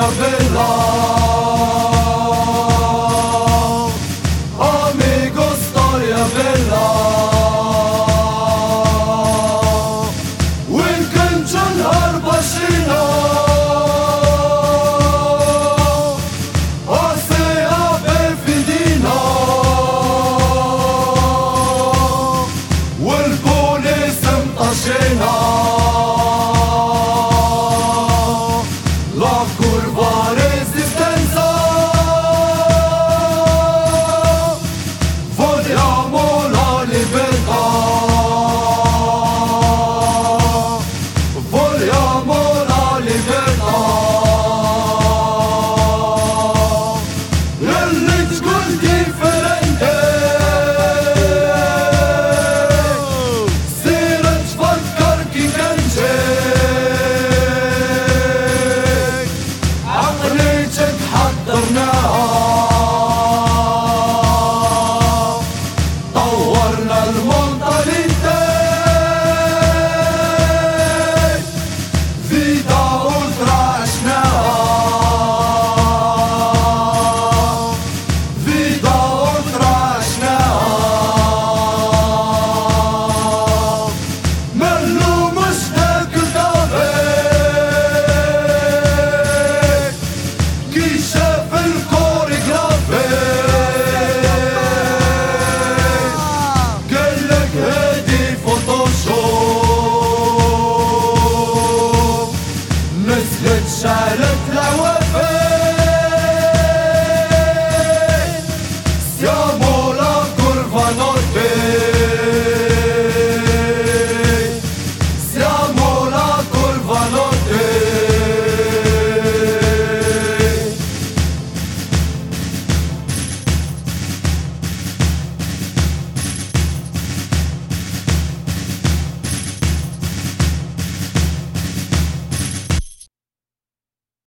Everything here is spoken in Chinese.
bojowy los. Selamlar 来我飞